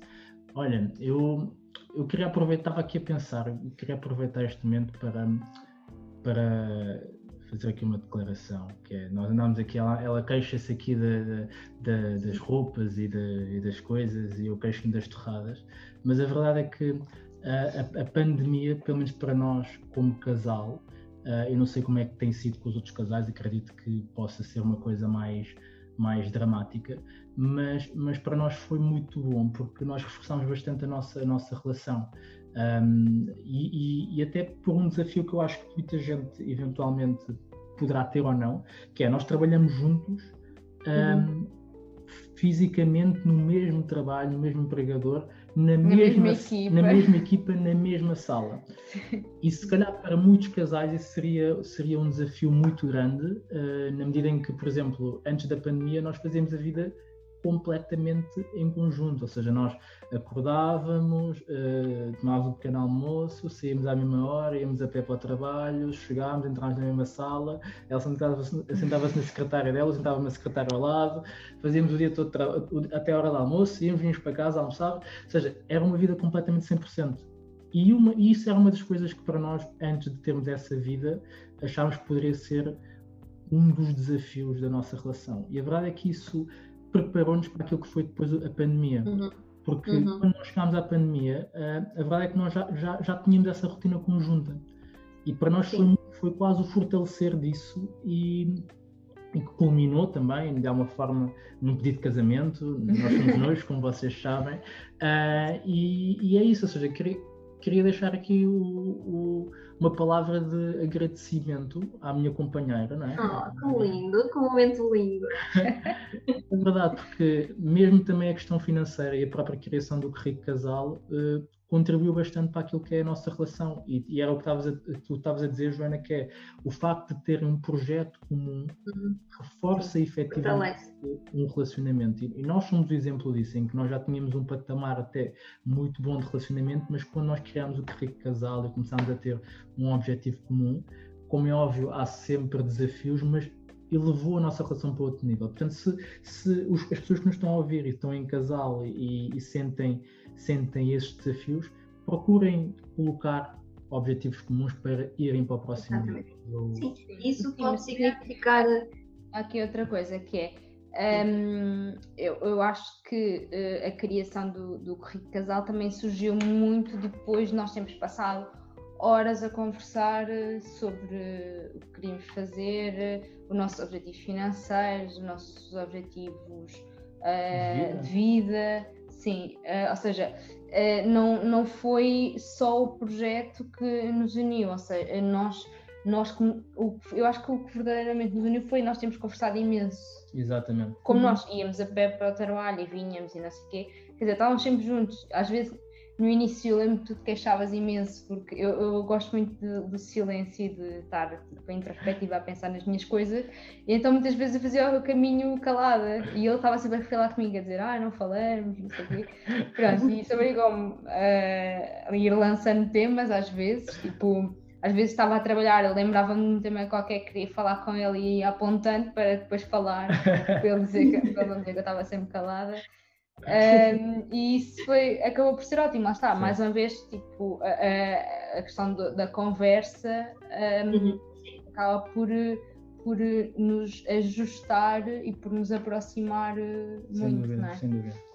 S1: Olha, eu, eu queria aproveitar, estava aqui a pensar, queria aproveitar este momento para, para fazer aqui uma declaração, que é, nós andamos aqui, ela, ela queixa-se aqui de, de, de, das roupas e, e, das coisas e eu queixo-me das torradas, mas a verdade é que a, a, pandemia, pelo menos para nós como casal, uh, eu não sei como é que tem sido com os outros casais, acredito que possa ser uma coisa mais, mais dramática, mas, mas para nós foi muito bom, porque nós reforçámos bastante a nossa, a nossa relação. Um, e, e, e, até por um desafio que eu acho que muita gente eventualmente poderá ter ou não, que é nós trabalhamos juntos um, uhum. fisicamente no mesmo trabalho, no mesmo empregador, na, na mesma, mesma equipa. na mesma equipa, na mesma sala. E se calhar para muitos casais isso seria, seria um desafio muito grande, uh, na medida em que, por exemplo, antes da pandemia nós fazíamos a vida completamente em conjunto, ou seja, nós acordávamos, uh, tomávamos um pequeno almoço, saímos à mesma hora, íamos a pé para o trabalho, chegámos, entrávamos na mesma sala, ela sentava-se sentava na secretária dela, sentava na secretária ao lado, fazíamos o dia todo até a hora do almoço, íamos, vinhamos para casa, almoçávamos, ou seja, era uma vida completamente 100%. E, uma, e isso era uma das coisas que para nós, antes de termos essa vida, achámos que poderia ser um dos desafios da nossa relação. E a verdade é que isso preparou-nos para aquilo que foi depois a pandemia. Uhum. Porque uhum. quando nós chegámos à pandemia, a, a verdade é que nós já, já, já tínhamos essa rotina conjunta. E para nós foi, foi, quase o fortalecer disso e, e que culminou também, de alguma forma, num pedido de casamento. Nós somos nós, como vocês sabem. Uh, e, e, é isso, ou seja, queria, queria deixar aqui o, o, uma palavra de agradecimento à minha companheira, não é?
S3: Oh, que lindo, que momento lindo!
S1: é verdade, porque mesmo também a questão financeira e a própria criação do Rico Casal uh, contribuiu bastante para aquilo que é a nossa relação. E, e era o que a, tu estavas a dizer, Joana, que é o facto de ter um projeto comum reforça Sim. efetivamente um relacionamento. E, e, nós somos o exemplo disso, em que nós já tínhamos um patamar até muito bom de relacionamento, mas quando nós criámos o Rico Casal e começámos a ter um objetivo comum, como é óbvio, há sempre desafios, mas elevou a nossa relação para outro nível. Portanto, se, se os, as pessoas que nos estão a ouvir e estão em casal e, e sentem sentem esses desafios, procurem colocar objetivos comuns para irem para o próximo
S3: nível. Sim, isso pode significar.
S2: Aqui outra coisa que é. Um, eu, eu, acho que uh, a criação do, do currículo casal também surgiu muito depois de nós termos passado horas a conversar uh, sobre o que queríamos fazer, os nossos objetivos financeiros, os nossos objetivos uh, de vida, Sim, uh, ou seja, uh, não, não foi só o projeto que nos uniu, ou seja, nós, nós o, eu acho que o que verdadeiramente nos uniu foi nós temos conversado imenso.
S1: Exatamente.
S2: Como uhum. nós íamos a pé para o trabalho e vinhamos e não sei o quê, quer dizer, estávamos sempre juntos, às vezes no início eu lembro que tu te queixavas imenso, porque eu, eu gosto muito do silêncio e de estar tipo, introspectiva a pensar nas minhas coisas, e então muitas vezes eu fazia o caminho calada e ele estava sempre a falar comigo, a dizer, ah, não falamos, não sei o quê. Pronto, e isso obrigou-me a ir lançando temas às vezes, tipo, às vezes estava a trabalhar, eu lembrava-me de um tema qualquer, queria falar com ele e ia apontando para depois falar, para ele dizer que, para ele dizer que eu estava sempre calada. Um, e isso foi, acabou por ser ótimo, lá está, Sim. mais uma vez, tipo, a, a questão do, da conversa um, uhum. acaba por, por nos ajustar e por nos aproximar
S1: sem
S2: muito,
S1: dúvida,
S2: não é?
S1: Sem dúvida.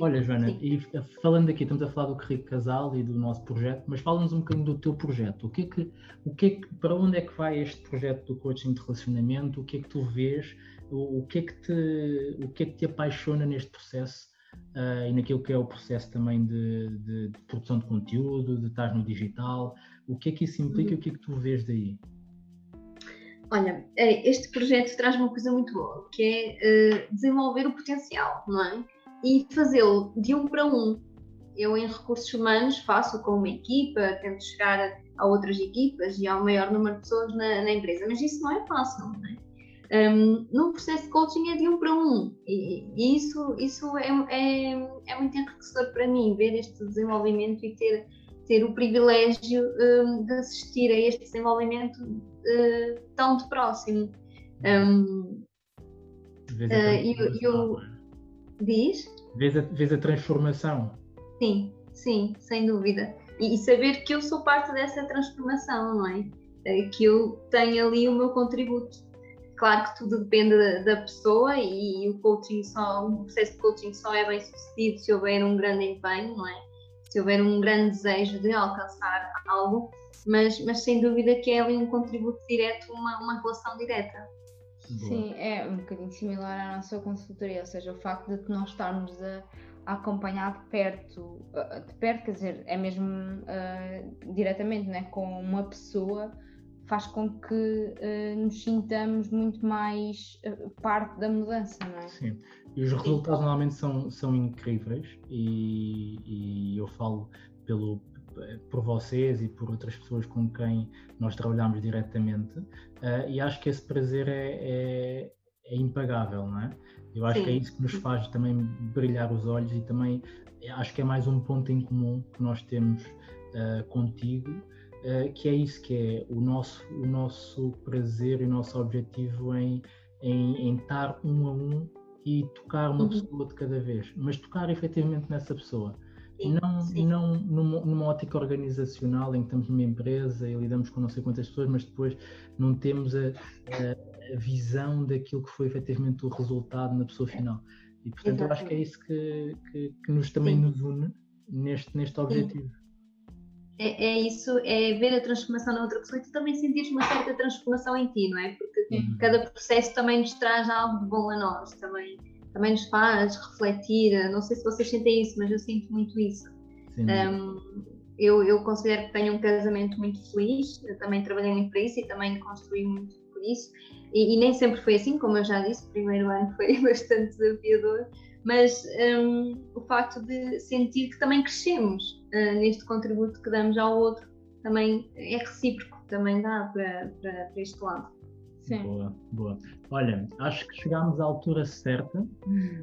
S1: Olha, Joana, sim. e falando aqui, estamos a falar do Currículo Casal e do nosso projeto, mas fala-nos um bocadinho do teu projeto. O que é que, o que, é que, para onde é que vai este projeto do coaching de relacionamento? O que é que tu vês? O, o que, é que te, o que é que te apaixona neste processo uh, e naquilo que é o processo também de, de, de, produção de conteúdo, de estar no digital? O que é que isso implica e o que é que tu vês daí?
S3: Olha, é, este projeto traz uma coisa muito boa, que é uh, desenvolver o potencial, não é? E fazê-lo de um para um. Eu, em recursos humanos, faço com uma equipa, tento chegar a outras equipas e ao maior número de pessoas na, na empresa, mas isso não é fácil, não é? Um, num processo de coaching é de um para um e, e isso, isso é, é, é, muito enriquecedor para mim, ver este desenvolvimento e ter, ter o privilégio um, de assistir a este desenvolvimento uh, tão de próximo. Um,
S1: uh, eu, eu
S3: diz?
S1: Vês a, vês a transformação?
S3: Sim, sim, sem dúvida. E, e, saber que eu sou parte dessa transformação, não é? Uh, que eu tenho ali o meu contributo. Claro que tudo depende da, pessoa e, o coaching só, o processo de coaching só é bem sucedido se houver um grande empenho, não é? Se houver um grande desejo de alcançar algo mas, mas sem dúvida que é ali um contributo direto, uma, uma relação direta.
S2: Sim, é um bocadinho similar à nossa consultoria, ou seja, o facto de nós estarmos a, a acompanhar de perto, de perto, quer dizer, é mesmo uh, diretamente né, com uma pessoa, faz com que uh, nos sintamos muito mais uh, parte da mudança, não é?
S1: Sim, e os resultados Sim. normalmente são, são incríveis e, e eu falo pelo, por vocês e por outras pessoas com quem nós trabalhamos diretamente, uh, e acho que esse prazer é, é, é, impagável, não é? Eu acho Sim. que é isso que nos faz também brilhar os olhos e também acho que é mais um ponto em comum que nós temos contigo, uh, que é isso que é o nosso, o nosso prazer e o nosso objetivo em, em, em estar um a um e tocar uma uhum. pessoa de cada vez, mas tocar efetivamente nessa pessoa não, sim. não numa, numa, ótica organizacional em que estamos numa empresa e lidamos com não sei quantas pessoas, mas depois não temos a, a, a visão daquilo que foi efetivamente o resultado na pessoa final. E portanto Exatamente. eu acho que é isso que, que, que nos também sim. nos une neste, neste objetivo.
S3: É, é, isso, é ver a transformação na outra pessoa e tu também sentires uma certa transformação em ti, não é? Porque uhum. cada processo também nos traz algo de bom a nós, também também nos faz refletir. Não sei se vocês sentem isso, mas eu sinto muito isso. Um, eu, eu, considero que tenho um casamento muito feliz, eu também trabalhei muito para isso e também construí muito por isso. E, e, nem sempre foi assim, como eu já disse, o primeiro ano foi bastante desafiador, mas um, o facto de sentir que também crescemos uh, neste contributo que damos ao outro também é recíproco, também dá para, para, para este lado.
S1: Sim. Boa, boa. Olha, acho que chegámos à altura certa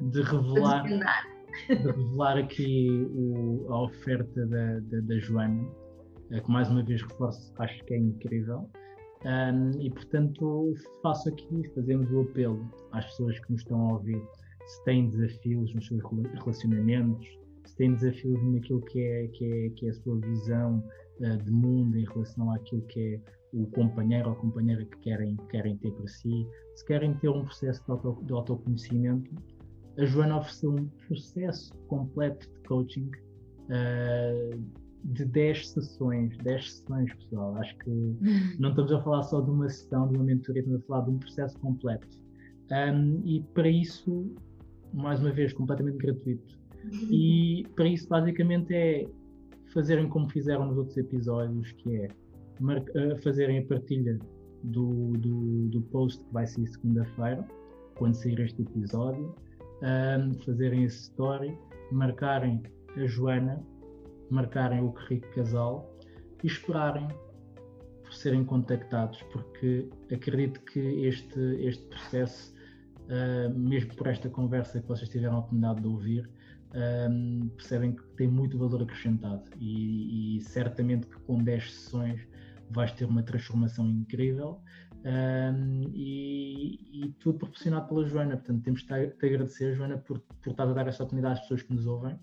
S1: de revelar, de revelar aqui o, a oferta da, da, da, Joana, eh, que mais uma vez reforço, acho que é incrível. Um, e portanto faço aqui, fazemos o apelo às pessoas que nos estão a ouvir, se têm desafios nos seus relacionamentos, se têm desafios naquilo que é, que é, que é a sua visão uh, de mundo em relação àquilo que é o companheiro ou companheira que querem, querem ter para si, se querem ter um processo de, auto, de autoconhecimento, a Joana ofereceu um processo completo de coaching uh, de 10 sessões, 10 sessões, pessoal. Acho que não estamos a falar só de uma sessão, de uma mentoria, estamos a falar de um processo completo. Um, e para isso, mais uma vez, completamente gratuito. E para isso, basicamente, é fazerem como fizeram nos outros episódios, que é fazerem a partilha do, do, do post que vai ser segunda-feira, quando sair este episódio, um, fazerem esse story, marcarem a Joana, marcarem o Rico Casal e esperarem por serem contactados, porque acredito que este, este processo, uh, mesmo por esta conversa que vocês tiveram a oportunidade de ouvir, um, percebem que tem muito valor acrescentado e, e certamente que com 10 sessões vais ter uma transformação incrível um, e, e, tudo proporcionado pela Joana. Portanto, temos de te agradecer, Joana, por, por estar a dar esta oportunidade às pessoas que nos ouvem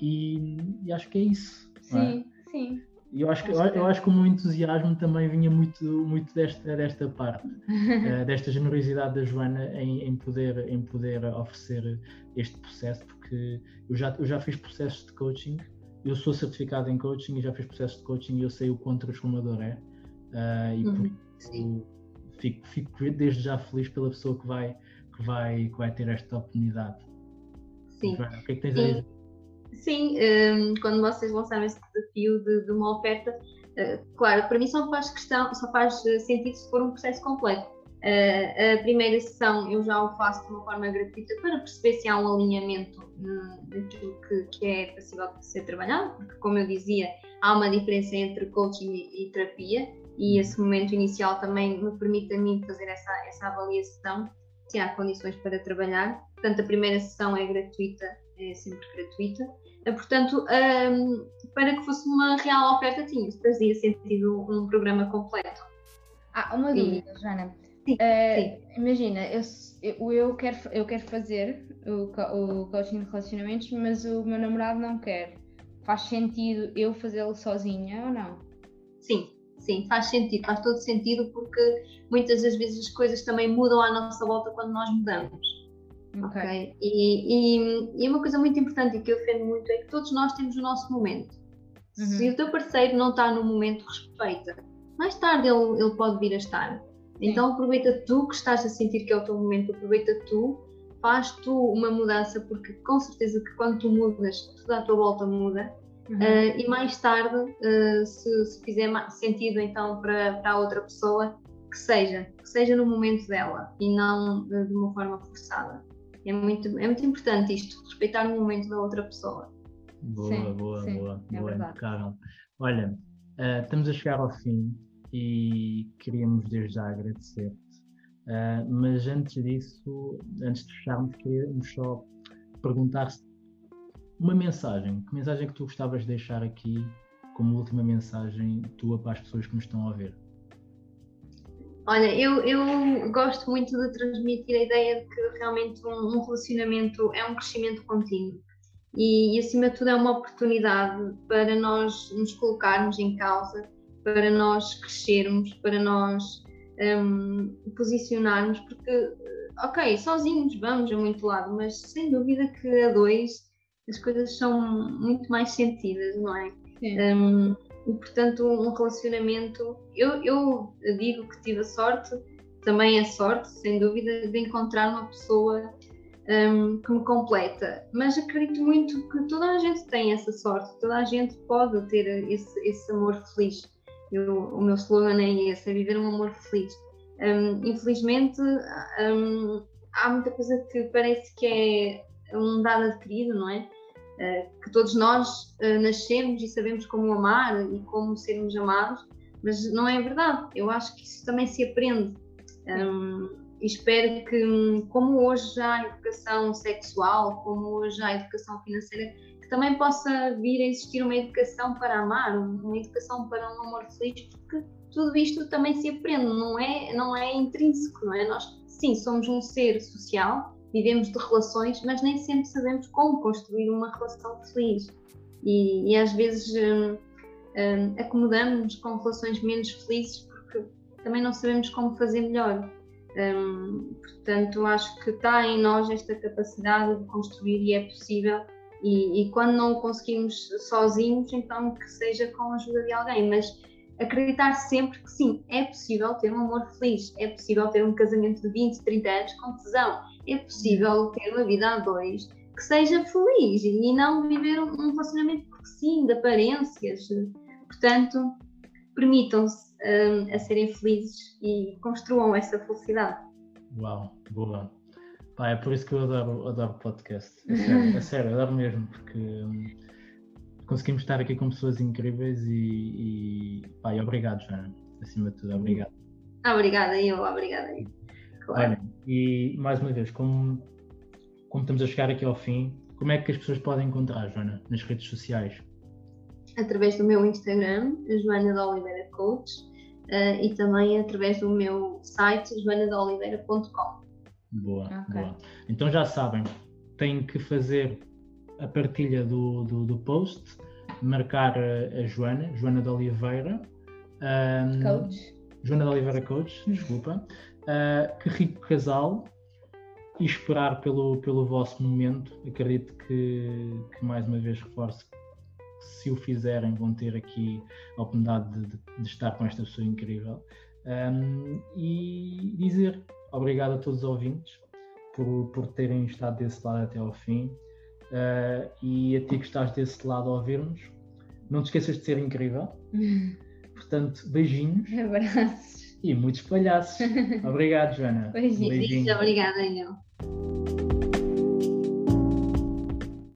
S1: e, e acho que é isso.
S2: Sim, é? sim.
S1: E eu acho que, eu, acho que o meu entusiasmo também vinha muito, muito desta, desta parte, uh, desta generosidade da Joana em, em, poder, em poder oferecer este processo, porque eu já, eu já fiz processos de coaching, eu sou certificado em coaching e já fiz processos de coaching e eu sei o quão transformador é. Uh, e uhum. por isso fico, fico desde já feliz pela pessoa que vai, que vai, que vai ter esta oportunidade.
S3: Sim.
S1: Joana, o que é que tens a dizer?
S3: Sim, um, quando vocês lançaram esse desafio de, de uma oferta, uh, claro, para mim só faz questão, só faz eh, sentido se for um processo completo. Uh, a primeira sessão eu já o faço de uma forma gratuita para perceber se há um alinhamento uh, daquilo que, que, é possível de ser trabalhado, porque, como eu dizia, há uma diferença entre coaching e, e terapia, e esse momento inicial também me permite a mim fazer essa, essa avaliação se há condições para trabalhar. Portanto, a primeira sessão é gratuita, é sempre gratuita. Eh, portanto, um, para que fosse uma real oferta, tinha, fazia sentido um programa completo.
S2: Ah, uma dúvida, e... Joana. Sim, uh, sim. Imagina, eu, eu, eu, quero, eu quero fazer o, o coaching de relacionamentos, mas o meu namorado não quer. Faz sentido eu fazê-lo sozinha ou não?
S3: Sim, sim, faz sentido, faz todo sentido porque muitas das vezes as coisas também mudam à nossa volta quando nós mudamos. Ok. okay? E, e, e, uma coisa muito importante e que eu defendo muito é que todos nós temos o nosso momento. Uhum. Se o teu parceiro não está no momento, respeita. Mais tarde ele, ele pode vir a estar. Sim. Então aproveita tu que estás a sentir que é o teu momento, aproveita tu, faz tu uma mudança, porque com certeza que quando tu mudas, tudo à tua volta muda. Uhum. Uh, e mais tarde, uh, se, se, fizer sentido então para, para a outra pessoa, que seja, que seja no momento dela e não uh, de uma forma forçada. É muito, é muito importante isto, respeitar o momento da outra pessoa.
S1: Boa, sim, boa, sim, boa, é boa, impecável. Olha, uh, estamos a chegar ao fim e queríamos desde já agradecer-te. Uh, mas antes disso, antes de fecharmos, queríamos só perguntar se uma mensagem, que mensagem é que tu gostavas de deixar aqui como última mensagem tua para as pessoas que nos estão a ver?
S3: Olha, eu, eu gosto muito de transmitir a ideia de que realmente um, um relacionamento é um crescimento contínuo e, e, acima de tudo, é uma oportunidade para nós nos colocarmos em causa, para nós crescermos, para nós um, posicionarmos, porque, ok, sozinhos vamos a muito lado, mas sem dúvida que a dois as coisas são muito mais sentidas, não é? Um, e, portanto, um relacionamento. Eu, eu digo que tive a sorte, também a sorte, sem dúvida, de encontrar uma pessoa um, que me completa. Mas acredito muito que toda a gente tem essa sorte, toda a gente pode ter esse, esse amor feliz. Eu, o meu slogan é esse: é viver um amor feliz. Um, infelizmente, um, há muita coisa que parece que é um dado adquirido, não é? Eh, que todos nós uh, nascemos e sabemos como amar e como sermos amados, mas não é verdade. Eu acho que isso também se aprende. Um, e espero que, como hoje há educação sexual, como hoje há educação financeira, que também possa vir a existir uma educação para amar, uma educação para um amor feliz, porque tudo isto também se aprende, não é, não é intrínseco, não é? Nós, sim, somos um ser social, vivemos de relações, mas nem sempre sabemos como construir uma relação feliz. E, e às vezes um, um, acomodamos-nos com relações menos felizes porque também não sabemos como fazer melhor. Um, portanto, acho que está em nós esta capacidade de construir e é possível. E, e quando não conseguimos sozinhos, então que seja com a ajuda de alguém. Mas acreditar sempre que sim, é possível ter um amor feliz, é possível ter um casamento de 20, 30 anos com tesão, é possível ter uma vida a dois que seja feliz e não viver um relacionamento porque sim, de aparências. Portanto, permitam-se um, a serem felizes e construam essa felicidade.
S1: Uau, boa. Pá, é por isso que eu adoro, adoro podcast. É sério, é sério, adoro mesmo, porque hum, conseguimos estar aqui com pessoas incríveis e, e, pá, e obrigado, Joana, acima de tudo, obrigado.
S3: Obrigada, eu, obrigada.
S1: Claro. Olha, e mais uma vez, como, como estamos a chegar aqui ao fim, como é que as pessoas podem encontrar, Joana, nas redes sociais?
S3: Através do meu Instagram, Joana de Oliveira Coach, uh, e também através do meu site, joanadeoliveira.com.
S1: Boa, okay. boa. Então já sabem, têm que fazer a partilha do, do, do post marcar a, a Joana, Joana de Oliveira. Um,
S2: Coach.
S1: Joana de Oliveira Coach, desculpa. Uh, que rico casal e esperar pelo, pelo vosso momento. Acredito que, que mais uma vez reforço que se o fizerem vão ter aqui a oportunidade de, de, de estar com esta pessoa incrível. Um, e dizer obrigado a todos os ouvintes por, por terem estado desse lado até ao fim. Uh, e a ti que estás desse lado a ouvir-nos, não te esqueças de ser incrível. Portanto, beijinhos.
S2: Abraços
S1: e muitos palhaços. Obrigado, Joana.
S2: Pois
S3: é, obrigada Daniel.